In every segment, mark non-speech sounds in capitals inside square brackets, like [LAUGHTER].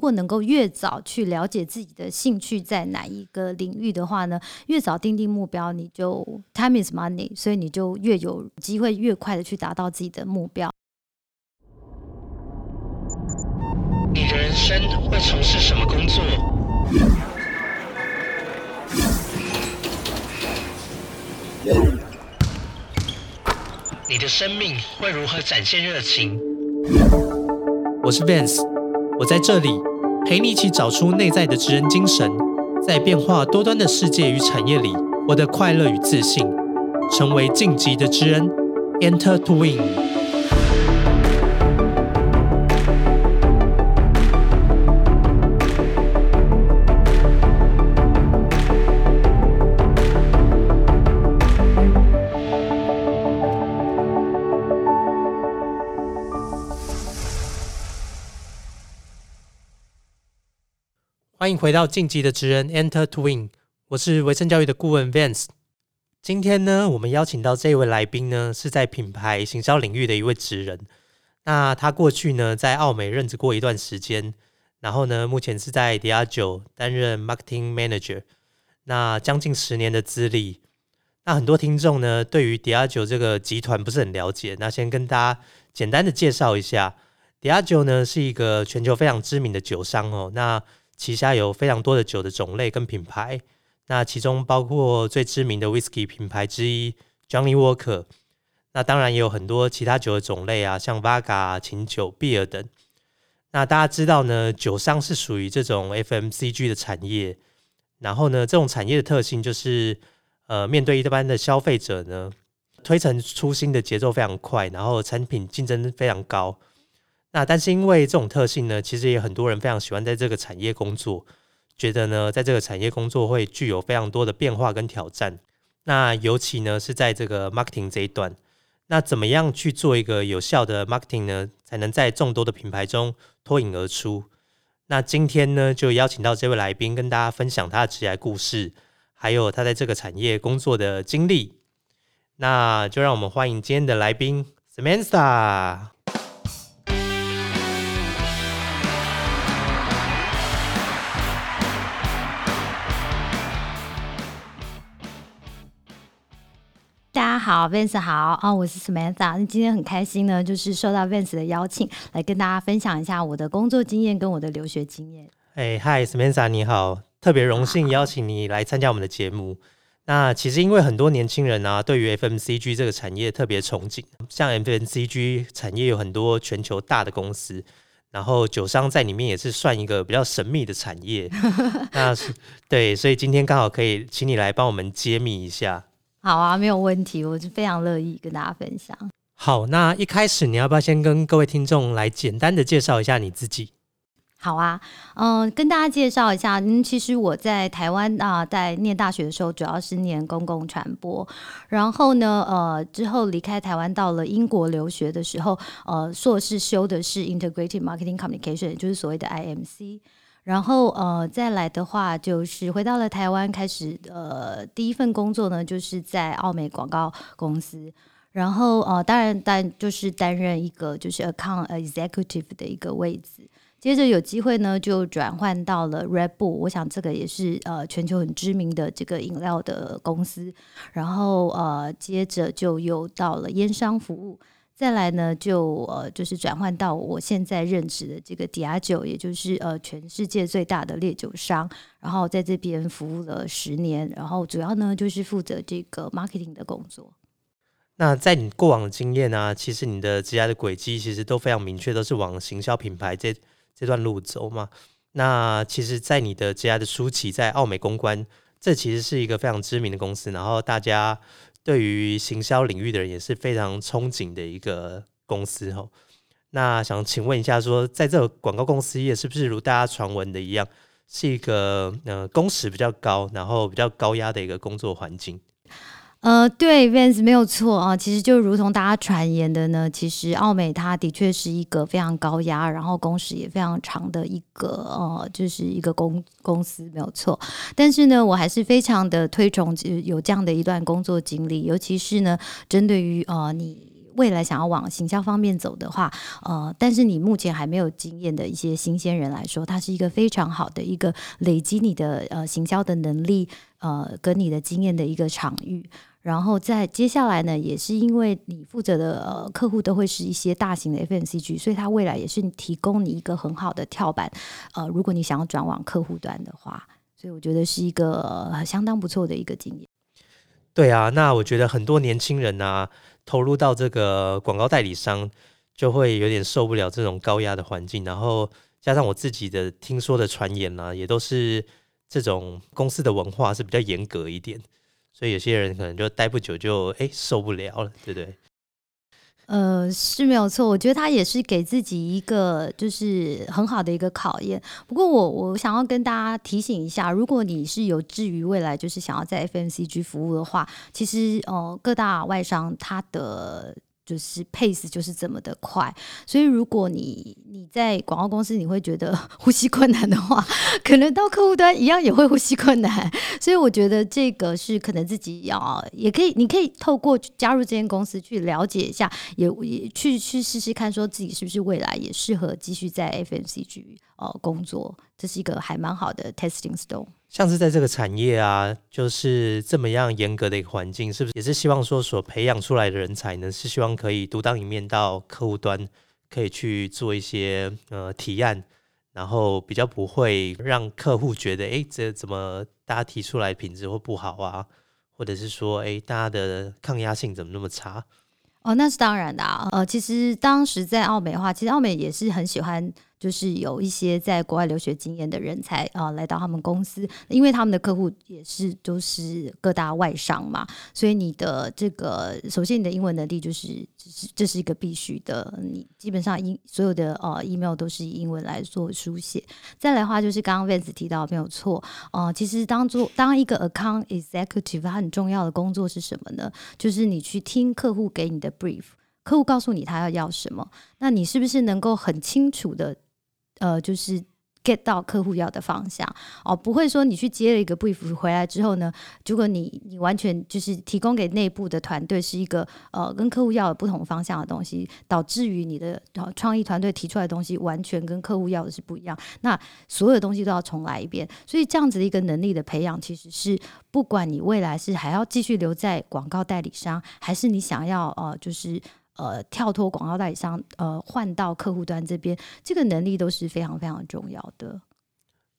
如果能够越早去了解自己的兴趣在哪一个领域的话呢，越早定定目标，你就 time is money，所以你就越有机会越快的去达到自己的目标。你的人生会从事什么工作？你的生命会如何展现热情？我是 Vance，我在这里陪你一起找出内在的职人精神，在变化多端的世界与产业里，我的快乐与自信，成为晋级的职人，Enter to Win。欢迎回到晋级的职人 Enter to Win，我是维生教育的顾问 Vance。今天呢，我们邀请到这位来宾呢，是在品牌行销领域的一位职人。那他过去呢，在澳美任职过一段时间，然后呢，目前是在迪亚九担任 Marketing Manager。那将近十年的资历。那很多听众呢，对于迪亚九这个集团不是很了解。那先跟大家简单的介绍一下，迪亚九呢是一个全球非常知名的酒商哦。那旗下有非常多的酒的种类跟品牌，那其中包括最知名的 whisky 品牌之一 Johnny Walker，那当然也有很多其他酒的种类啊，像 Vaga、琴酒、beer 等。那大家知道呢，酒商是属于这种 FMCG 的产业，然后呢，这种产业的特性就是，呃，面对一般的消费者呢，推陈出新的节奏非常快，然后产品竞争非常高。那但是因为这种特性呢，其实也很多人非常喜欢在这个产业工作，觉得呢，在这个产业工作会具有非常多的变化跟挑战。那尤其呢是在这个 marketing 这一段，那怎么样去做一个有效的 marketing 呢，才能在众多的品牌中脱颖而出？那今天呢，就邀请到这位来宾跟大家分享他的职业故事，还有他在这个产业工作的经历。那就让我们欢迎今天的来宾 Samantha。大家好，Vance 好啊，我是 Samantha。那今天很开心呢，就是受到 Vance 的邀请，来跟大家分享一下我的工作经验跟我的留学经验。哎，Hi，Samantha，你好，特别荣幸邀请你来参加我们的节目。那其实因为很多年轻人啊，对于 FMCG 这个产业特别憧憬，像 FMCG 产业有很多全球大的公司，然后酒商在里面也是算一个比较神秘的产业。[LAUGHS] 那是对，所以今天刚好可以请你来帮我们揭秘一下。好啊，没有问题，我是非常乐意跟大家分享。好，那一开始你要不要先跟各位听众来简单的介绍一下你自己？好啊，嗯，跟大家介绍一下，嗯，其实我在台湾啊，在念大学的时候，主要是念公共传播，然后呢，呃，之后离开台湾到了英国留学的时候，呃，硕士修的是 Integrated Marketing Communication，就是所谓的 IMC。然后呃，再来的话，就是回到了台湾，开始呃第一份工作呢，就是在奥美广告公司。然后呃，当然担就是担任一个就是 account executive 的一个位置。接着有机会呢，就转换到了 Red Bull，我想这个也是呃全球很知名的这个饮料的公司。然后呃，接着就又到了烟商服务。再来呢，就呃，就是转换到我现在任职的这个迪亚酒，也就是呃全世界最大的烈酒商，然后在这边服务了十年，然后主要呢就是负责这个 marketing 的工作。那在你过往的经验呢，其实你的职业的轨迹其实都非常明确，都是往行销品牌这这段路走嘛。那其实，在你的职业的初期，在奥美公关，这其实是一个非常知名的公司，然后大家。对于行销领域的人也是非常憧憬的一个公司哈。那想请问一下，说在这个广告公司业是不是如大家传闻的一样，是一个呃工时比较高，然后比较高压的一个工作环境？呃，对，Vans 没有错啊。其实就如同大家传言的呢，其实奥美它的确是一个非常高压，然后工时也非常长的一个呃，就是一个公公司，没有错。但是呢，我还是非常的推崇有这样的一段工作经历，尤其是呢，针对于呃你。未来想要往行销方面走的话，呃，但是你目前还没有经验的一些新鲜人来说，它是一个非常好的一个累积你的呃行销的能力，呃，跟你的经验的一个场域。然后在接下来呢，也是因为你负责的呃客户都会是一些大型的 FNCG，所以它未来也是提供你一个很好的跳板。呃，如果你想要转往客户端的话，所以我觉得是一个相当不错的一个经验。对啊，那我觉得很多年轻人啊，投入到这个广告代理商，就会有点受不了这种高压的环境。然后加上我自己的听说的传言呢，也都是这种公司的文化是比较严格一点。所以有些人可能就待不久就哎受不了了，对不对？呃，是没有错。我觉得他也是给自己一个就是很好的一个考验。不过我我想要跟大家提醒一下，如果你是有志于未来就是想要在 FMCG 服务的话，其实呃各大外商它的。就是 pace 就是这么的快，所以如果你你在广告公司你会觉得 [LAUGHS] 呼吸困难的话，可能到客户端一样也会呼吸困难。所以我觉得这个是可能自己要也可以，你可以透过加入这间公司去了解一下，也也去去试试看，说自己是不是未来也适合继续在 FMCG 呃工作，这是一个还蛮好的 testing stone。像是在这个产业啊，就是这么样严格的一个环境，是不是也是希望说所培养出来的人才呢？是希望可以独当一面到客户端，可以去做一些呃提案，然后比较不会让客户觉得，哎，这怎么大家提出来品质会不好啊？或者是说，哎，大家的抗压性怎么那么差？哦，那是当然的啊。呃，其实当时在澳美的话，其实澳美也是很喜欢。就是有一些在国外留学经验的人才啊，来到他们公司，因为他们的客户也是都是各大外商嘛，所以你的这个首先你的英文能力就是这是这是一个必须的，你基本上英所有的呃 email 都是以英文来做书写。再来的话就是刚刚 Vance 提到没有错呃，其实当做当一个 account executive，它很重要的工作是什么呢？就是你去听客户给你的 brief，客户告诉你他要要什么，那你是不是能够很清楚的？呃，就是 get 到客户要的方向哦，不会说你去接了一个 brief 回来之后呢，如果你你完全就是提供给内部的团队是一个呃跟客户要的不同方向的东西，导致于你的创意团队提出来的东西完全跟客户要的是不一样，那所有东西都要重来一遍。所以这样子的一个能力的培养，其实是不管你未来是还要继续留在广告代理商，还是你想要呃就是。呃，跳脱广告代理商，呃，换到客户端这边，这个能力都是非常非常重要的。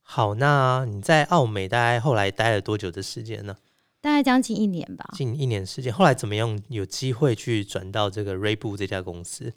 好，那你在澳美大概后来待了多久的时间呢？大概将近一年吧，近一年时间。后来怎么样有机会去转到这个 Raybu 这家公司？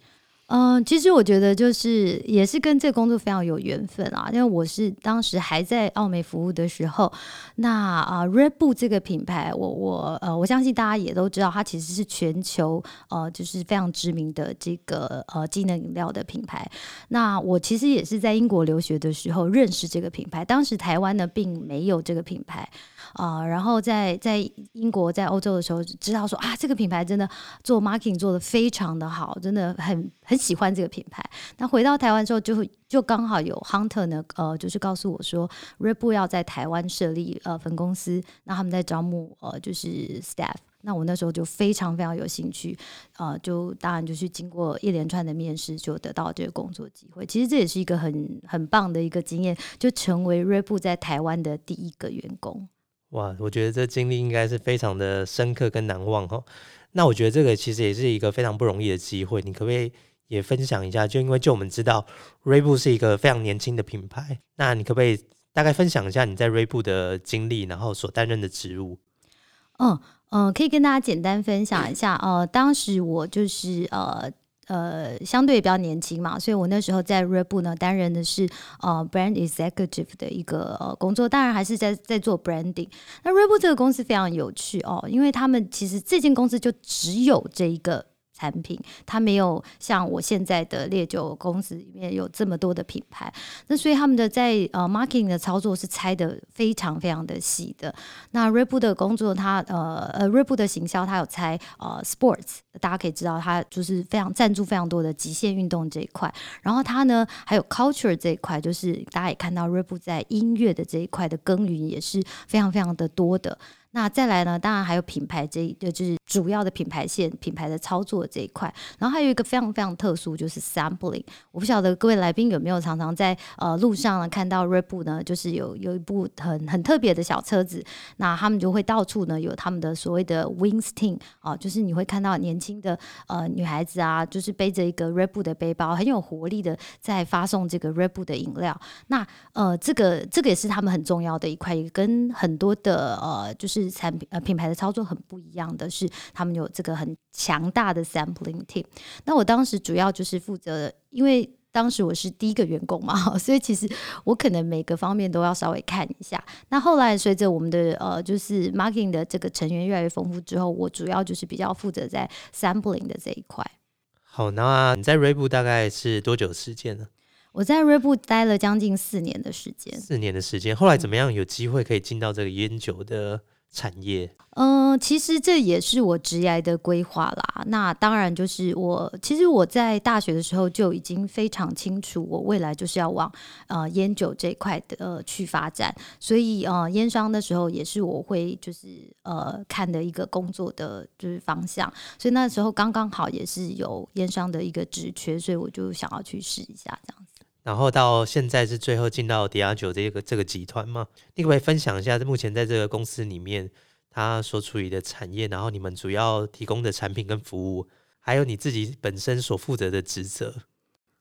嗯，其实我觉得就是也是跟这个工作非常有缘分啊，因为我是当时还在澳美服务的时候，那啊，Red Bull 这个品牌，我我呃，我相信大家也都知道，它其实是全球呃就是非常知名的这个呃机能饮料的品牌。那我其实也是在英国留学的时候认识这个品牌，当时台湾呢并没有这个品牌啊，然后在在英国在欧洲的时候知道说啊，这个品牌真的做 marketing 做的非常的好，真的很很。喜欢这个品牌。那回到台湾之后，就会就刚好有 Hunter 呢，呃，就是告诉我说，Red Bull 要在台湾设立呃分公司，那他们在招募呃就是 staff。那我那时候就非常非常有兴趣，呃，就当然就是经过一连串的面试，就得到这个工作机会。其实这也是一个很很棒的一个经验，就成为 Red Bull 在台湾的第一个员工。哇，我觉得这经历应该是非常的深刻跟难忘哈。那我觉得这个其实也是一个非常不容易的机会，你可不可以？也分享一下，就因为就我们知道，锐步是一个非常年轻的品牌，那你可不可以大概分享一下你在锐步的经历，然后所担任的职务？嗯嗯，可以跟大家简单分享一下。呃，当时我就是呃呃相对比较年轻嘛，所以我那时候在 r e b o 呢担任的是呃 brand executive 的一个呃工作，当然还是在在做 branding。那 Reebok 这个公司非常有趣哦，因为他们其实这间公司就只有这一个。产品，它没有像我现在的烈酒公司里面有这么多的品牌，那所以他们的在呃 marketing 的操作是拆的非常非常的细的。那锐步的工作，它呃呃锐步的行销，它有拆呃 sports，大家可以知道它就是非常赞助非常多的极限运动这一块。然后它呢还有 culture 这一块，就是大家也看到锐步在音乐的这一块的耕耘也是非常非常的多的。那再来呢，当然还有品牌这一就是主要的品牌线、品牌的操作这一块。然后还有一个非常非常特殊，就是 sampling。我不晓得各位来宾有没有常常在呃路上呢看到 Red Bull 呢，就是有有一部很很特别的小车子，那他们就会到处呢有他们的所谓的 Wings Team 啊，就是你会看到年轻的呃女孩子啊，就是背着一个 Red Bull 的背包，很有活力的在发送这个 Red Bull 的饮料。那呃这个这个也是他们很重要的一块，也跟很多的呃就是。产品呃品牌的操作很不一样的是，他们有这个很强大的 sampling team。那我当时主要就是负责，因为当时我是第一个员工嘛，[LAUGHS] 所以其实我可能每个方面都要稍微看一下。那后来随着我们的呃就是 marketing 的这个成员越来越丰富之后，我主要就是比较负责在 sampling 的这一块。好，那你在瑞布大概是多久时间呢？我在瑞布待了将近四年的时间。四年的时间，后来怎么样有机会可以进到这个烟酒的？产业，嗯，其实这也是我职业的规划啦。那当然就是我，其实我在大学的时候就已经非常清楚，我未来就是要往呃烟酒这一块的呃去发展。所以呃，烟商的时候也是我会就是呃看的一个工作的就是方向。所以那时候刚刚好也是有烟商的一个职缺，所以我就想要去试一下这样子。然后到现在是最后进到迪亚九这个这个集团吗？你可不可以分享一下，目前在这个公司里面，他所处于的产业，然后你们主要提供的产品跟服务，还有你自己本身所负责的职责。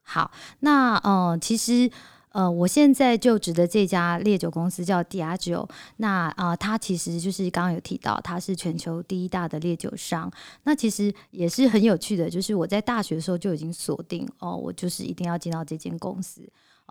好，那呃，其实。呃，我现在就职的这家烈酒公司叫 Diageo，那啊，它其实就是刚刚有提到，它是全球第一大的烈酒商。那其实也是很有趣的，就是我在大学的时候就已经锁定哦，我就是一定要进到这间公司。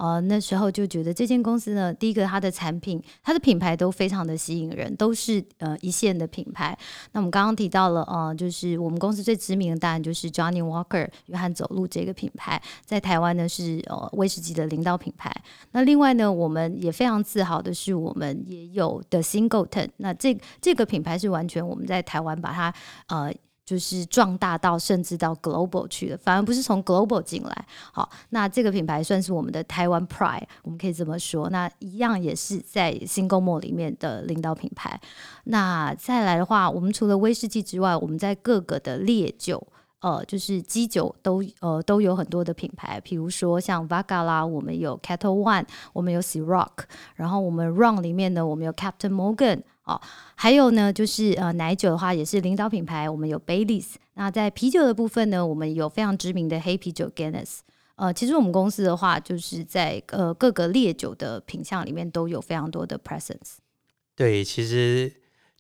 呃，那时候就觉得这间公司呢，第一个它的产品、它的品牌都非常的吸引人，都是呃一线的品牌。那我们刚刚提到了，呃，就是我们公司最知名的当然就是 Johnny Walker 约翰走路这个品牌，在台湾呢是呃威士忌的领导品牌。那另外呢，我们也非常自豪的是，我们也有的 Singleton，那这这个品牌是完全我们在台湾把它呃。就是壮大到甚至到 global 去了，反而不是从 global 进来。好，那这个品牌算是我们的台湾 pride，我们可以这么说。那一样也是在 single m o 里面的领导品牌。那再来的话，我们除了威士忌之外，我们在各个的烈酒。呃，就是基酒都呃都有很多的品牌，比如说像 Vaga 啦，我们有 Cattle One，我们有 C Rock，然后我们 Run 里面呢，我们有 Captain Morgan，哦，还有呢就是呃奶酒的话也是领导品牌，我们有 Baileys。那在啤酒的部分呢，我们有非常知名的黑啤酒 Guinness。呃，其实我们公司的话，就是在呃各个烈酒的品相里面都有非常多的 presence。对，其实。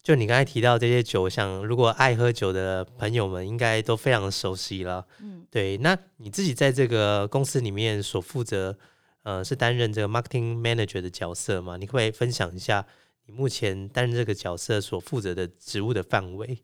就你刚才提到这些酒，像如果爱喝酒的朋友们，应该都非常熟悉了。嗯，对。那你自己在这个公司里面所负责，呃，是担任这个 marketing manager 的角色吗？你可不可以分享一下你目前担任这个角色所负责的职务的范围？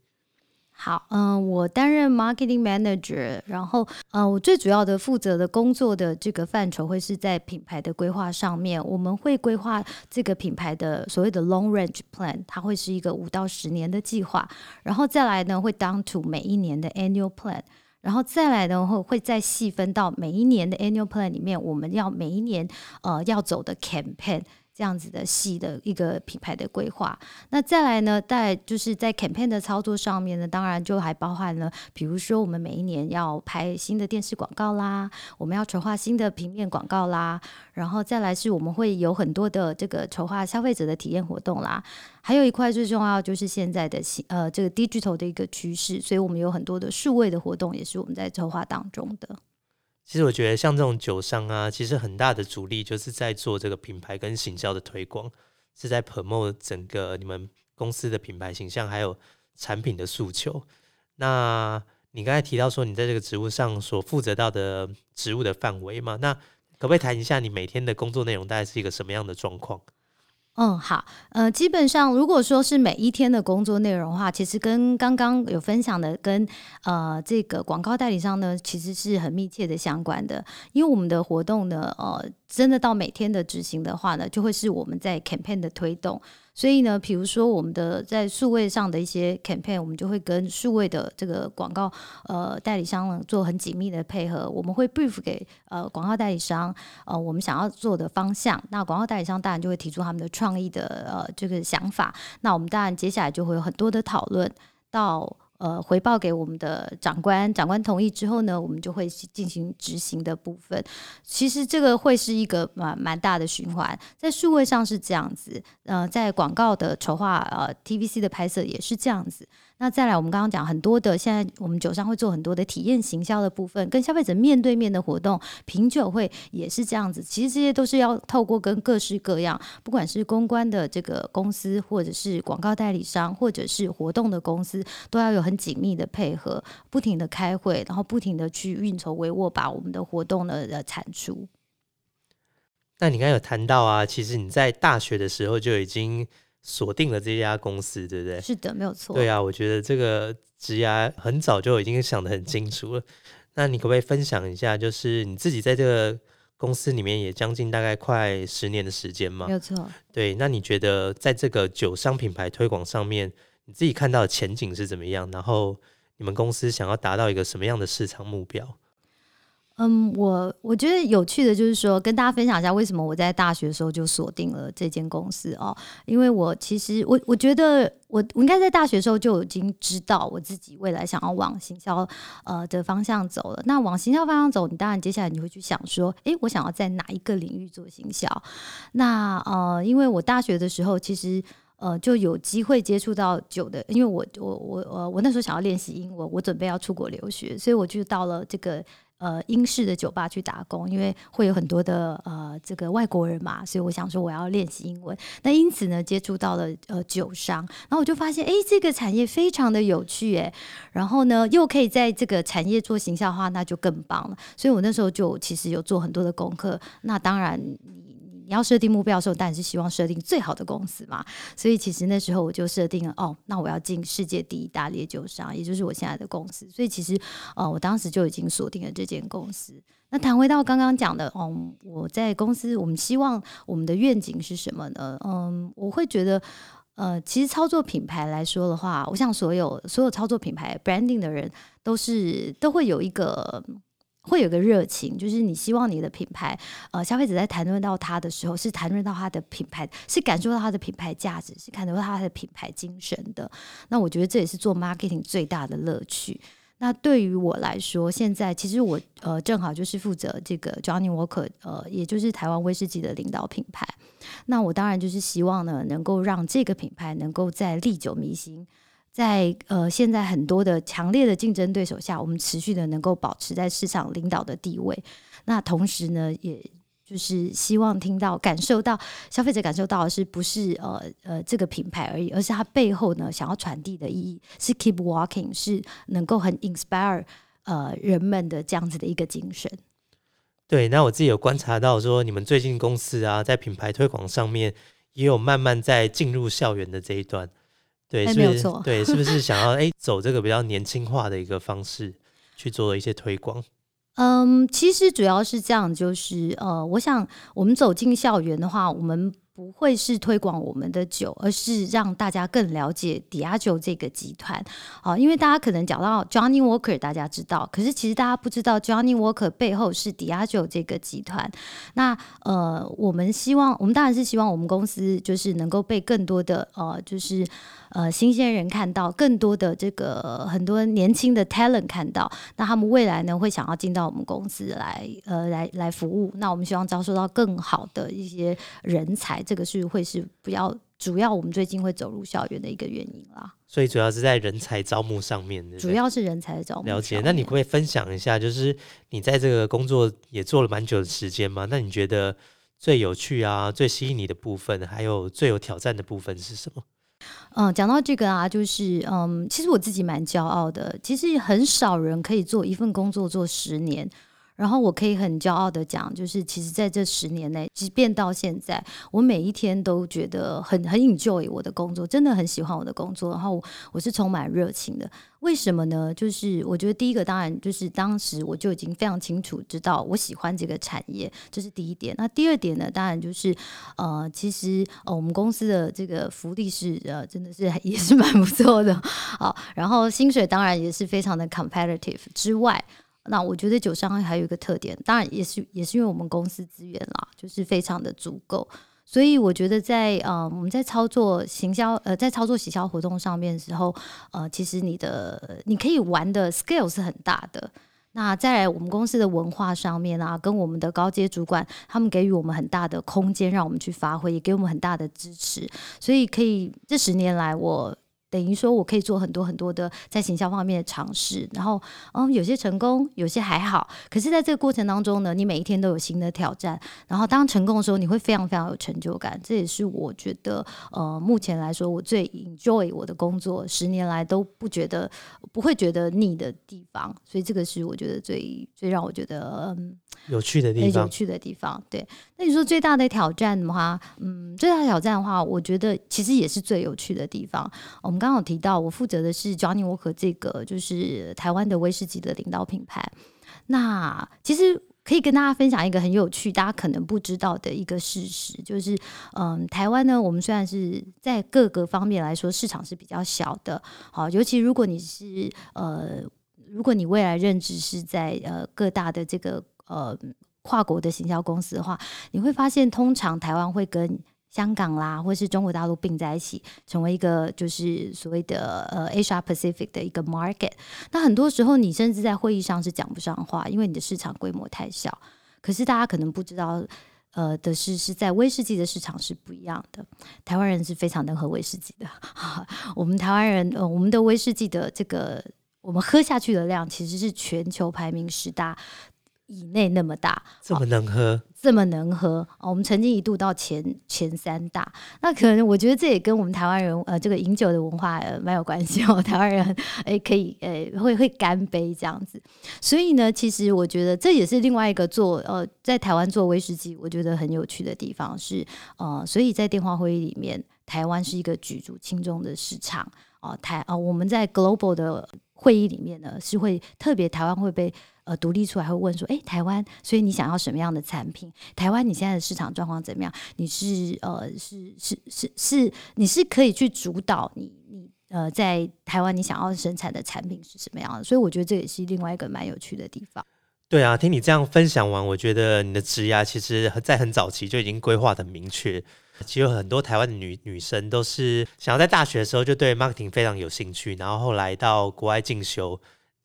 好，嗯，我担任 marketing manager，然后，呃，我最主要的负责的工作的这个范畴会是在品牌的规划上面，我们会规划这个品牌的所谓的 long range plan，它会是一个五到十年的计划，然后再来呢会 down to 每一年的 annual plan，然后再来呢会会再细分到每一年的 annual plan 里面，我们要每一年呃要走的 campaign。这样子的细的一个品牌的规划，那再来呢，在就是在 campaign 的操作上面呢，当然就还包含了，比如说我们每一年要拍新的电视广告啦，我们要筹划新的平面广告啦，然后再来是我们会有很多的这个筹划消费者的体验活动啦，还有一块最重要就是现在的呃这个 digital 的一个趋势，所以我们有很多的数位的活动也是我们在筹划当中的。其实我觉得像这种酒商啊，其实很大的主力就是在做这个品牌跟行销的推广，是在 promote 整个你们公司的品牌形象还有产品的诉求。那你刚才提到说你在这个职务上所负责到的职务的范围嘛？那可不可以谈一下你每天的工作内容大概是一个什么样的状况？嗯，好，呃，基本上如果说是每一天的工作内容的话，其实跟刚刚有分享的，跟呃这个广告代理商呢，其实是很密切的相关的。因为我们的活动呢，呃，真的到每天的执行的话呢，就会是我们在 campaign 的推动。所以呢，比如说我们的在数位上的一些 campaign，我们就会跟数位的这个广告呃代理商呢做很紧密的配合。我们会 brief 给呃广告代理商呃我们想要做的方向，那广告代理商当然就会提出他们的创意的呃这个想法。那我们当然接下来就会有很多的讨论到。呃，回报给我们的长官，长官同意之后呢，我们就会进行执行的部分。其实这个会是一个蛮蛮大的循环，在数位上是这样子，呃，在广告的筹划，呃，TVC 的拍摄也是这样子。那再来，我们刚刚讲很多的，现在我们酒商会做很多的体验行销的部分，跟消费者面对面的活动，品酒会也是这样子。其实这些都是要透过跟各式各样，不管是公关的这个公司，或者是广告代理商，或者是活动的公司，都要有很紧密的配合，不停的开会，然后不停的去运筹帷幄，把我们的活动呢的产出。那你刚有谈到啊，其实你在大学的时候就已经。锁定了这家公司，对不对？是的，没有错。对啊，我觉得这个职涯很早就已经想得很清楚了。那你可不可以分享一下，就是你自己在这个公司里面也将近大概快十年的时间嘛？没有错。对，那你觉得在这个酒商品牌推广上面，你自己看到的前景是怎么样？然后你们公司想要达到一个什么样的市场目标？嗯，我我觉得有趣的就是说，跟大家分享一下为什么我在大学的时候就锁定了这间公司哦。因为我其实我我觉得我我应该在大学的时候就已经知道我自己未来想要往行销呃的方向走了。那往行销方向走，你当然接下来你会去想说，诶，我想要在哪一个领域做行销？那呃，因为我大学的时候其实呃就有机会接触到酒的，因为我我我呃我那时候想要练习英文，我准备要出国留学，所以我就到了这个。呃，英式的酒吧去打工，因为会有很多的呃这个外国人嘛，所以我想说我要练习英文。那因此呢，接触到了呃酒商，然后我就发现，哎，这个产业非常的有趣，哎，然后呢，又可以在这个产业做形象化，那就更棒了。所以我那时候就其实有做很多的功课。那当然你。要设定目标的时候，当然是希望设定最好的公司嘛。所以其实那时候我就设定了，哦，那我要进世界第一大烈酒商，也就是我现在的公司。所以其实，呃，我当时就已经锁定了这间公司。那谈回到刚刚讲的，嗯，我在公司，我们希望我们的愿景是什么呢？嗯，我会觉得，呃，其实操作品牌来说的话，我想所有所有操作品牌 branding 的人，都是都会有一个。会有个热情，就是你希望你的品牌，呃，消费者在谈论到它的时候，是谈论到它的品牌，是感受到它的品牌价值，是看到它的品牌精神的。那我觉得这也是做 marketing 最大的乐趣。那对于我来说，现在其实我呃正好就是负责这个 Johnny Walker，呃，也就是台湾威士忌的领导品牌。那我当然就是希望呢，能够让这个品牌能够在历久弥新。在呃，现在很多的强烈的竞争对手下，我们持续的能够保持在市场领导的地位。那同时呢，也就是希望听到、感受到消费者感受到的是不是呃呃这个品牌而已，而是它背后呢想要传递的意义是 keep walking，是能够很 inspire 呃人们的这样子的一个精神。对，那我自己有观察到说，你们最近公司啊，在品牌推广上面也有慢慢在进入校园的这一段。对，是不是？对，是不是想要哎走这个比较年轻化的一个方式去做一些推广？嗯，其实主要是这样，就是呃，我想我们走进校园的话，我们。不会是推广我们的酒，而是让大家更了解迪亚酒这个集团。好，因为大家可能讲到 Johnny Walker，大家知道，可是其实大家不知道 Johnny Walker 背后是迪亚酒这个集团。那呃，我们希望，我们当然是希望我们公司就是能够被更多的呃，就是呃新鲜人看到，更多的这个很多年轻的 talent 看到，那他们未来呢会想要进到我们公司来呃来来服务。那我们希望招收到更好的一些人才。这个是会是比较主要，我们最近会走入校园的一个原因啦。所以主要是在人才招募上面的，主要是人才的招募。了解，那你可以分享一下，就是你在这个工作也做了蛮久的时间吗？那你觉得最有趣啊、最吸引你的部分，还有最有挑战的部分是什么？嗯，讲到这个啊，就是嗯，其实我自己蛮骄傲的。其实很少人可以做一份工作做十年。然后我可以很骄傲的讲，就是其实在这十年内，即便到现在，我每一天都觉得很很 enjoy 我的工作，真的很喜欢我的工作。然后我是充满热情的。为什么呢？就是我觉得第一个当然就是当时我就已经非常清楚知道我喜欢这个产业，这是第一点。那第二点呢，当然就是呃，其实呃我们公司的这个福利是呃真的是也是蛮不错的好，然后薪水当然也是非常的 competitive 之外。那我觉得酒商还有一个特点，当然也是也是因为我们公司资源啦，就是非常的足够，所以我觉得在呃我们在操作行销呃在操作洗销活动上面的时候，呃其实你的你可以玩的 scale 是很大的。那在我们公司的文化上面啊，跟我们的高阶主管他们给予我们很大的空间，让我们去发挥，也给我们很大的支持，所以可以这十年来我。等于说，我可以做很多很多的在行销方面的尝试，然后，嗯，有些成功，有些还好。可是，在这个过程当中呢，你每一天都有新的挑战。然后，当成功的时候，你会非常非常有成就感。这也是我觉得，呃，目前来说，我最 enjoy 我的工作，十年来都不觉得不会觉得腻的地方。所以，这个是我觉得最最让我觉得嗯有趣的地方。有趣的地方，对。那你说最大的挑战的话，嗯，最大的挑战的话，我觉得其实也是最有趣的地方。我们。刚刚提到，我负责的是 Johnny Walker 这个就是台湾的威士忌的领导品牌。那其实可以跟大家分享一个很有趣，大家可能不知道的一个事实，就是嗯，台湾呢，我们虽然是在各个方面来说市场是比较小的，好，尤其如果你是呃，如果你未来任职是在呃各大的这个呃跨国的行销公司的话，你会发现，通常台湾会跟香港啦，或是中国大陆并在一起，成为一个就是所谓的呃 Asia Pacific 的一个 market。那很多时候，你甚至在会议上是讲不上话，因为你的市场规模太小。可是大家可能不知道，呃的是是在威士忌的市场是不一样的。台湾人是非常能喝威士忌的，[LAUGHS] 我们台湾人呃我们的威士忌的这个我们喝下去的量，其实是全球排名十大。以内那么大，这么能喝，这么能喝我们曾经一度到前前三大，那可能我觉得这也跟我们台湾人呃这个饮酒的文化蛮有关系哦。[LAUGHS] 台湾人哎可以诶会会干杯这样子，所以呢，其实我觉得这也是另外一个做呃在台湾做威士忌，我觉得很有趣的地方是呃，所以在电话会议里面，台湾是一个举足轻重的市场哦。台啊，我们在 global 的会议里面呢，是会特别台湾会被。呃，独立出来会问说，哎，台湾，所以你想要什么样的产品？台湾你现在的市场状况怎么样？你是呃，是是是是，你是可以去主导你你呃，在台湾你想要生产的产品是什么样的？所以我觉得这也是另外一个蛮有趣的地方。对啊，听你这样分享完，我觉得你的职涯其实在很早期就已经规划的明确。其实很多台湾的女女生都是想要在大学的时候就对 marketing 非常有兴趣，然后后来到国外进修。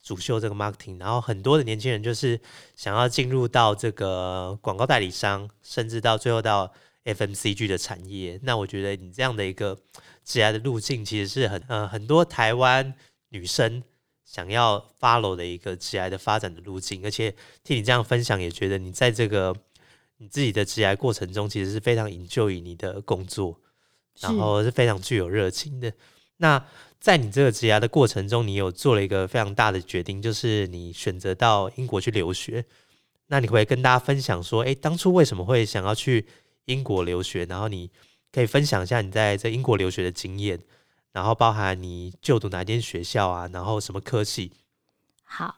主修这个 marketing，然后很多的年轻人就是想要进入到这个广告代理商，甚至到最后到 FMCG 的产业。那我觉得你这样的一个职业的路径，其实是很呃很多台湾女生想要 follow 的一个职业的发展的路径。而且听你这样分享，也觉得你在这个你自己的职业过程中，其实是非常 enjoy 你的工作，然后是非常具有热情的。那在你这个职涯的过程中，你有做了一个非常大的决定，就是你选择到英国去留学。那你可以跟大家分享说，哎，当初为什么会想要去英国留学？然后你可以分享一下你在这英国留学的经验，然后包含你就读哪间学校啊，然后什么科系。好。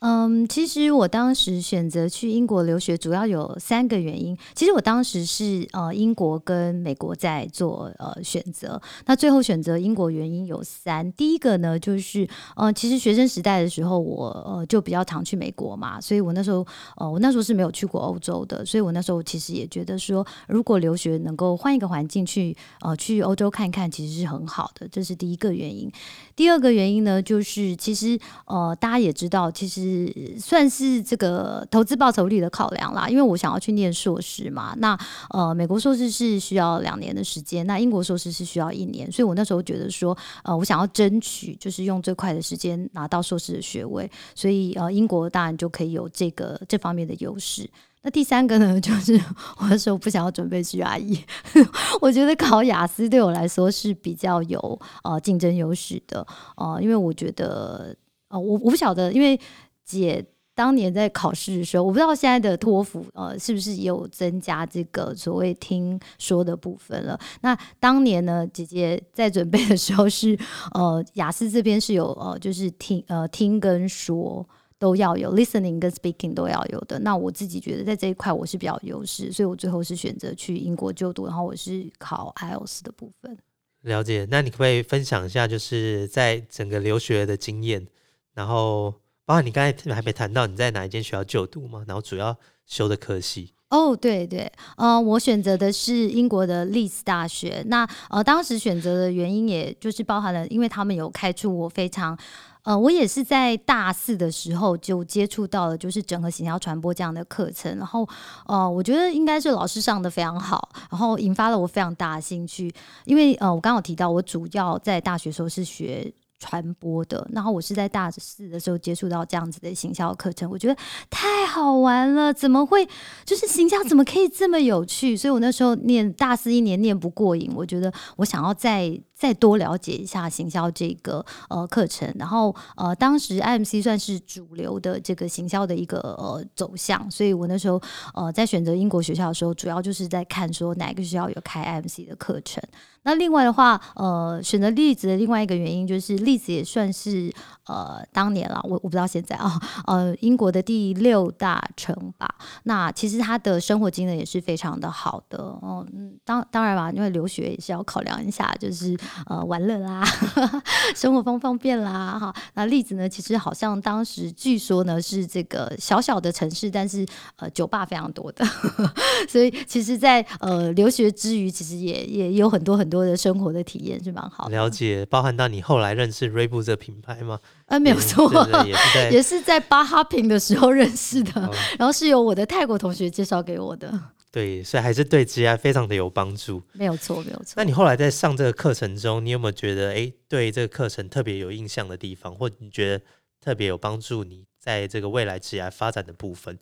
嗯，其实我当时选择去英国留学，主要有三个原因。其实我当时是呃英国跟美国在做呃选择，那最后选择英国原因有三。第一个呢，就是呃其实学生时代的时候，我呃就比较常去美国嘛，所以我那时候呃我那时候是没有去过欧洲的，所以我那时候其实也觉得说，如果留学能够换一个环境去呃去欧洲看看，其实是很好的，这是第一个原因。第二个原因呢，就是其实呃大家也知道，其实。是算是这个投资报酬率的考量啦，因为我想要去念硕士嘛。那呃，美国硕士是需要两年的时间，那英国硕士是需要一年，所以我那时候觉得说，呃，我想要争取就是用最快的时间拿到硕士的学位，所以呃，英国当然就可以有这个这方面的优势。那第三个呢，[LAUGHS] 就是我那时候不想要准备 GRE，[LAUGHS] 我觉得考雅思对我来说是比较有呃竞争优势的，呃，因为我觉得呃，我我不晓得，因为。姐当年在考试的时候，我不知道现在的托福呃是不是也有增加这个所谓听说的部分了。那当年呢，姐姐在准备的时候是呃雅思这边是有呃就是听呃听跟说都要有，listening 跟 speaking 都要有的。那我自己觉得在这一块我是比较优势，所以我最后是选择去英国就读，然后我是考 IELTS 的部分。了解，那你可不可以分享一下，就是在整个留学的经验，然后包括你刚才还没谈到你在哪一间学校就读嘛，然后主要修的科系。哦，对对，呃，我选择的是英国的利兹大学。那呃，当时选择的原因，也就是包含了，因为他们有开出我非常。呃，我也是在大四的时候就接触到了，就是整合行销传播这样的课程，然后呃，我觉得应该是老师上的非常好，然后引发了我非常大的兴趣，因为呃，我刚刚提到我主要在大学时候是学。传播的，然后我是在大四的时候接触到这样子的行销课程，我觉得太好玩了，怎么会就是行销怎么可以这么有趣？所以我那时候念大四一年念不过瘾，我觉得我想要再再多了解一下行销这个呃课程。然后呃，当时 M C 算是主流的这个行销的一个呃走向，所以我那时候呃在选择英国学校的时候，主要就是在看说哪个学校有开 M C 的课程。那另外的话，呃，选择栗子的另外一个原因就是栗子也算是呃当年了，我我不知道现在啊，呃，英国的第六大城吧。那其实他的生活经验也是非常的好的哦。嗯，当当然吧，因为留学也是要考量一下，就是呃玩乐啦，[LAUGHS] 生活方方便啦哈。那例子呢，其实好像当时据说呢是这个小小的城市，但是呃酒吧非常多的，[LAUGHS] 所以其实，在呃留学之余，其实也也有很多很多。的生活的体验是蛮好，了解，包含到你后来认识锐步这品牌吗？呃，没有错，也是在也是在巴哈平的时候认识的，然后是由我的泰国同学介绍给我的。对，所以还是对职业非常的有帮助。没有错，没有错。那你后来在上这个课程中，你有没有觉得哎，对这个课程特别有印象的地方，或你觉得特别有帮助你在这个未来职业发展的部分？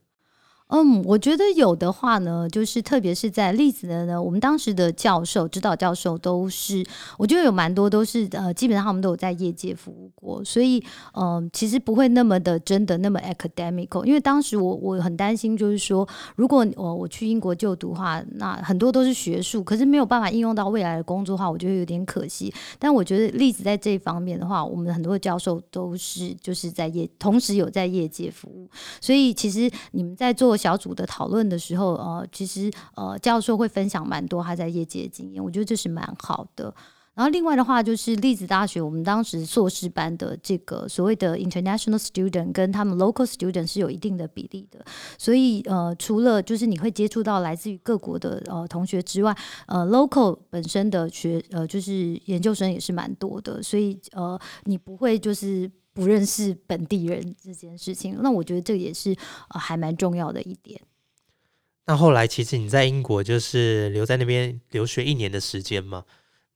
嗯，我觉得有的话呢，就是特别是在例子的呢，我们当时的教授、指导教授都是，我觉得有蛮多都是呃，基本上他们都有在业界服务过，所以嗯，其实不会那么的真的那么 academical。因为当时我我很担心，就是说，如果我我去英国就读话，那很多都是学术，可是没有办法应用到未来的工作的话，我觉得有点可惜。但我觉得例子在这一方面的话，我们很多教授都是就是在业，同时有在业界服务，所以其实你们在做。小组的讨论的时候，呃，其实呃，教授会分享蛮多他在业界的经验，我觉得这是蛮好的。然后另外的话，就是栗子大学，我们当时硕士班的这个所谓的 international student 跟他们 local student 是有一定的比例的，所以呃，除了就是你会接触到来自于各国的呃同学之外，呃，local 本身的学呃就是研究生也是蛮多的，所以呃，你不会就是。不认识本地人这件事情，那我觉得这也是呃还蛮重要的一点。那后来其实你在英国就是留在那边留学一年的时间嘛，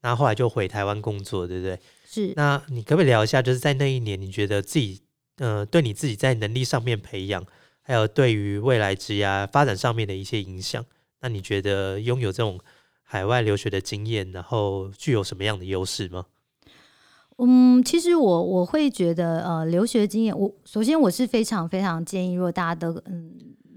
那后来就回台湾工作，对不对？是。那你可不可以聊一下，就是在那一年，你觉得自己呃对你自己在能力上面培养，还有对于未来职业发展上面的一些影响？那你觉得拥有这种海外留学的经验，然后具有什么样的优势吗？嗯，其实我我会觉得，呃，留学经验，我首先我是非常非常建议，如果大家都嗯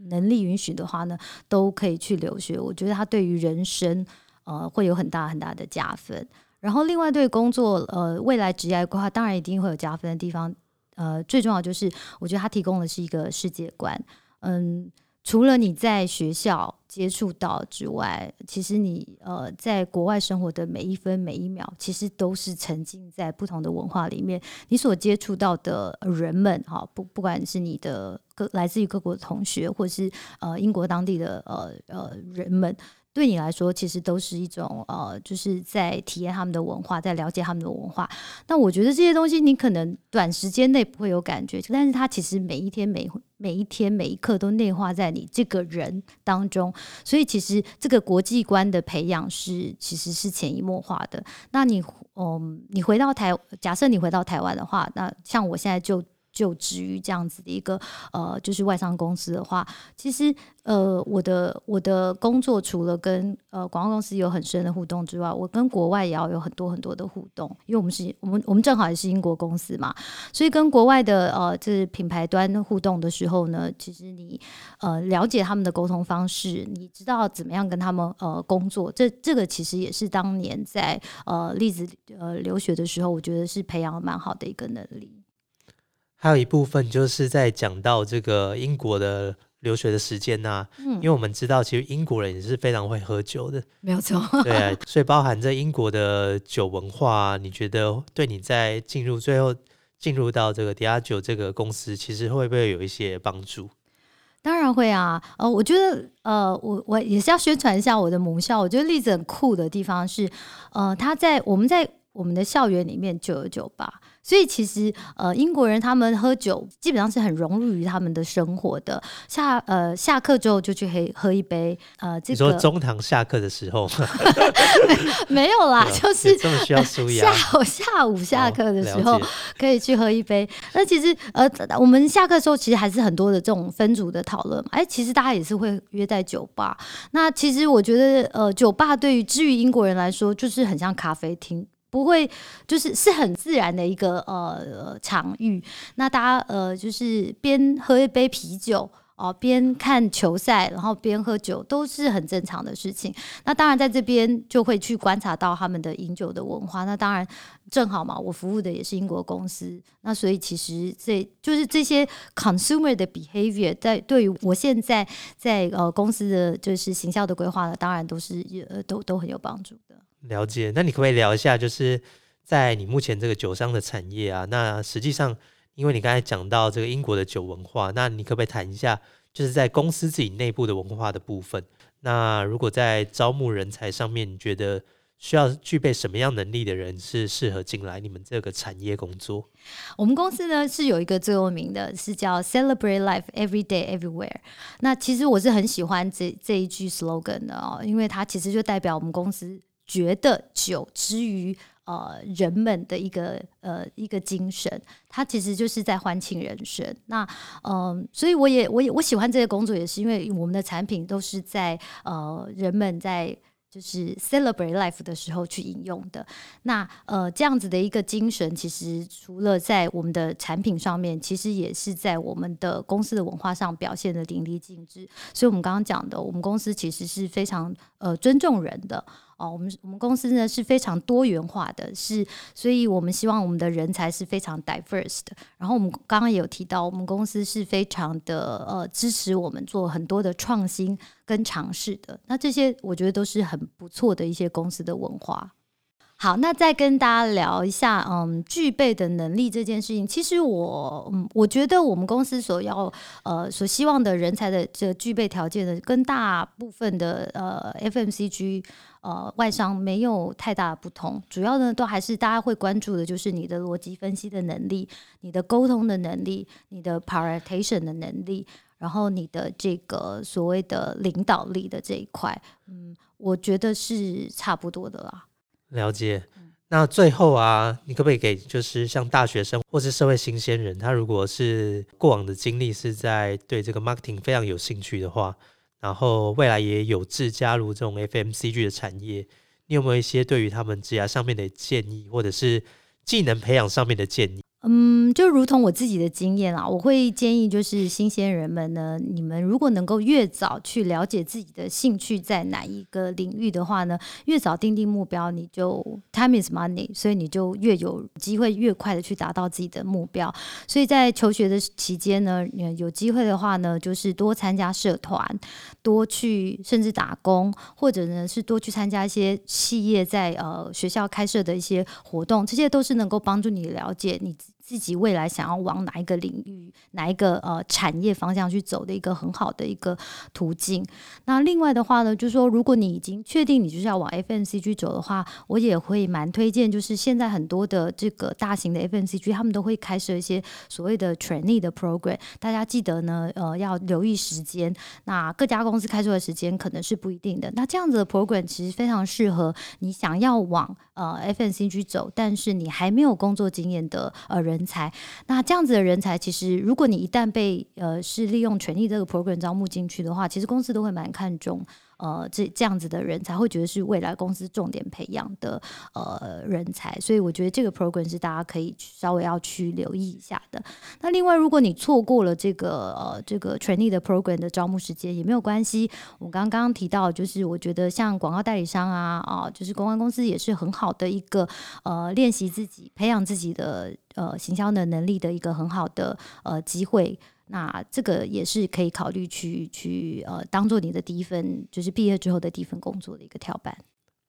能力允许的话呢，都可以去留学。我觉得它对于人生，呃，会有很大很大的加分。然后另外对工作，呃，未来职业规划，当然一定会有加分的地方。呃，最重要就是，我觉得它提供的是一个世界观。嗯，除了你在学校。接触到之外，其实你呃在国外生活的每一分每一秒，其实都是沉浸在不同的文化里面。你所接触到的人们，哈，不不管是你的各来自于各国的同学，或是呃英国当地的呃呃人们。对你来说，其实都是一种呃，就是在体验他们的文化，在了解他们的文化。那我觉得这些东西，你可能短时间内不会有感觉，但是它其实每一天、每每一天、每一刻都内化在你这个人当中。所以，其实这个国际观的培养是其实是潜移默化的。那你，嗯，你回到台，假设你回到台湾的话，那像我现在就。就职于这样子的一个呃，就是外商公司的话，其实呃，我的我的工作除了跟呃广告公司有很深的互动之外，我跟国外也要有很多很多的互动，因为我们是我们我们正好也是英国公司嘛，所以跟国外的呃就是品牌端互动的时候呢，其实你呃了解他们的沟通方式，你知道怎么样跟他们呃工作，这这个其实也是当年在呃例子呃留学的时候，我觉得是培养蛮好的一个能力。还有一部分就是在讲到这个英国的留学的时间呐、嗯因为我们知道其实英国人也是非常会喝酒的，没有错。对啊，所以包含在英国的酒文化，你觉得对你在进入最后进入到这个迪亚酒这个公司，其实会不会有一些帮助？当然会啊，呃，我觉得，呃，我我也是要宣传一下我的母校。我觉得例子很酷的地方是，呃，他在我们在我们的校园里面就有酒吧，所以其实呃，英国人他们喝酒基本上是很融入于他们的生活的。下呃下课之后就去喝喝一杯，呃，这你说个中堂下课的时候，[LAUGHS] 没有啦，就是这么需要舒压下午下午下哦课的时候可以去喝一杯。那其实呃，我们下课的时候其实还是很多的这种分组的讨论嘛。哎，其实大家也是会约在酒吧。那其实我觉得呃，酒吧对于至于英国人来说，就是很像咖啡厅。不会，就是是很自然的一个呃场域。那大家呃就是边喝一杯啤酒哦，边看球赛，然后边喝酒，都是很正常的事情。那当然在这边就会去观察到他们的饮酒的文化。那当然正好嘛，我服务的也是英国公司，那所以其实这就是这些 consumer 的 behavior，在对于我现在在呃公司的就是形象的规划呢，当然都是呃都都很有帮助。了解。那你可不可以聊一下，就是在你目前这个酒商的产业啊？那实际上，因为你刚才讲到这个英国的酒文化，那你可不可以谈一下，就是在公司自己内部的文化的部分？那如果在招募人才上面，你觉得需要具备什么样能力的人是适合进来你们这个产业工作？我们公司呢是有一个最有名的，是叫 Celebrate Life Every Day Everywhere。那其实我是很喜欢这这一句 slogan 的哦，因为它其实就代表我们公司觉得酒之于呃人们的一个呃一个精神，它其实就是在欢庆人生。那嗯、所以我也我也我喜欢这个工作，也是因为我们的产品都是在呃人们在。就是 celebrate life 的时候去引用的，那呃这样子的一个精神，其实除了在我们的产品上面，其实也是在我们的公司的文化上表现的淋漓尽致。所以，我们刚刚讲的，我们公司其实是非常呃尊重人的哦。我们我们公司呢是非常多元化的，是所以我们希望我们的人才是非常 diverse 的。然后我们刚刚也有提到，我们公司是非常的呃支持我们做很多的创新跟尝试的。那这些我觉得都是很不错的一些公司的文化。好，那再跟大家聊一下，嗯，具备的能力这件事情。其实我，嗯，我觉得我们公司所要，呃，所希望的人才的这具备条件呢，跟大部分的呃 FMCG 呃外商没有太大的不同。主要呢，都还是大家会关注的，就是你的逻辑分析的能力、你的沟通的能力、你的 prioritization 的能力，然后你的这个所谓的领导力的这一块，嗯，我觉得是差不多的啦。了解。那最后啊，你可不可以给就是像大学生或是社会新鲜人，他如果是过往的经历是在对这个 marketing 非常有兴趣的话，然后未来也有志加入这种 FMCG 的产业，你有没有一些对于他们职涯上面的建议，或者是技能培养上面的建议？嗯，就如同我自己的经验啊，我会建议就是新鲜人们呢，你们如果能够越早去了解自己的兴趣在哪一个领域的话呢，越早定定目标，你就 time is money，所以你就越有机会越快的去达到自己的目标。所以在求学的期间呢，有机会的话呢，就是多参加社团，多去甚至打工，或者呢是多去参加一些企业在呃学校开设的一些活动，这些都是能够帮助你了解你自己未来想要往哪一个领域、哪一个呃产业方向去走的一个很好的一个途径。那另外的话呢，就是说如果你已经确定你就是要往 FNCG 走的话，我也会蛮推荐，就是现在很多的这个大型的 FNCG 他们都会开设一些所谓的 trainee 的 program，大家记得呢，呃，要留意时间。那各家公司开出的时间可能是不一定的。那这样子的 program 其实非常适合你想要往呃 FNCG 走，但是你还没有工作经验的呃人人才。那这样子的人才，其实如果你一旦被呃是利用权力这个 program 招募进去的话，其实公司都会蛮看重。呃，这这样子的人才会觉得是未来公司重点培养的呃人才，所以我觉得这个 program 是大家可以稍微要去留意一下的。那另外，如果你错过了这个呃这个权利的 program 的招募时间也没有关系。我刚刚提到，就是我觉得像广告代理商啊啊，就是公关公司也是很好的一个呃练习自己、培养自己的呃行销的能力的一个很好的呃机会。那这个也是可以考虑去去呃，当做你的第一份，就是毕业之后的第一份工作的一个跳板。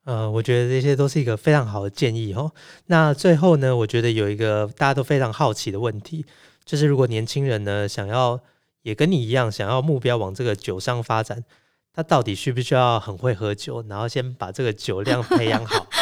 呃，我觉得这些都是一个非常好的建议哦。那最后呢，我觉得有一个大家都非常好奇的问题，就是如果年轻人呢想要也跟你一样，想要目标往这个酒商发展，他到底需不需要很会喝酒，然后先把这个酒量培养好？[LAUGHS]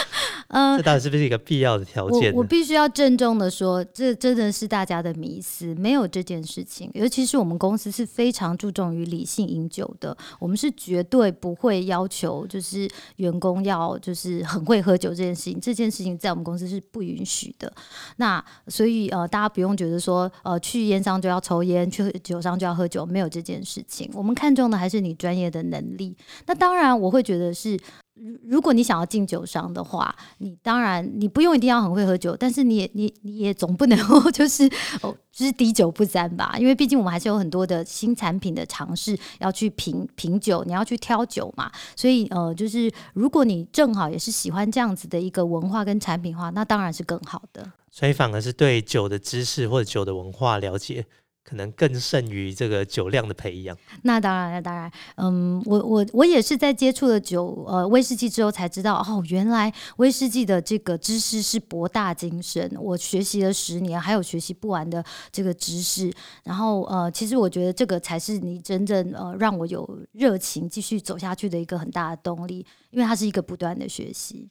嗯，这到底是不是一个必要的条件？我我必须要郑重的说，这真的是大家的迷思，没有这件事情。尤其是我们公司是非常注重于理性饮酒的，我们是绝对不会要求就是员工要就是很会喝酒这件事情。这件事情在我们公司是不允许的。那所以呃，大家不用觉得说呃，去烟商就要抽烟，去酒商就要喝酒，没有这件事情。我们看重的还是你专业的能力。那当然，我会觉得是。如如果你想要进酒商的话，你当然你不用一定要很会喝酒，但是你也你你也总不能 [LAUGHS] 就是哦，就是滴酒不沾吧？因为毕竟我们还是有很多的新产品的尝试要去品品酒，你要去挑酒嘛。所以呃，就是如果你正好也是喜欢这样子的一个文化跟产品化，那当然是更好的。所以反而是对酒的知识或者酒的文化了解。可能更胜于这个酒量的培养。那当然，那当然，嗯，我我我也是在接触了酒呃威士忌之后才知道，哦，原来威士忌的这个知识是博大精深。我学习了十年，还有学习不完的这个知识。然后呃，其实我觉得这个才是你真正呃让我有热情继续走下去的一个很大的动力，因为它是一个不断的学习。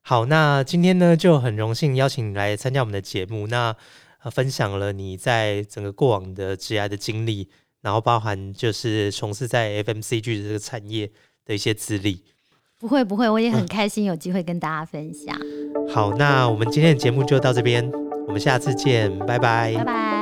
好，那今天呢就很荣幸邀请你来参加我们的节目。那呃，分享了你在整个过往的职涯的经历，然后包含就是从事在 FMCG 的这个产业的一些资历。不会不会，我也很开心有机会跟大家分享。好，那我们今天的节目就到这边，我们下次见，拜拜，拜拜。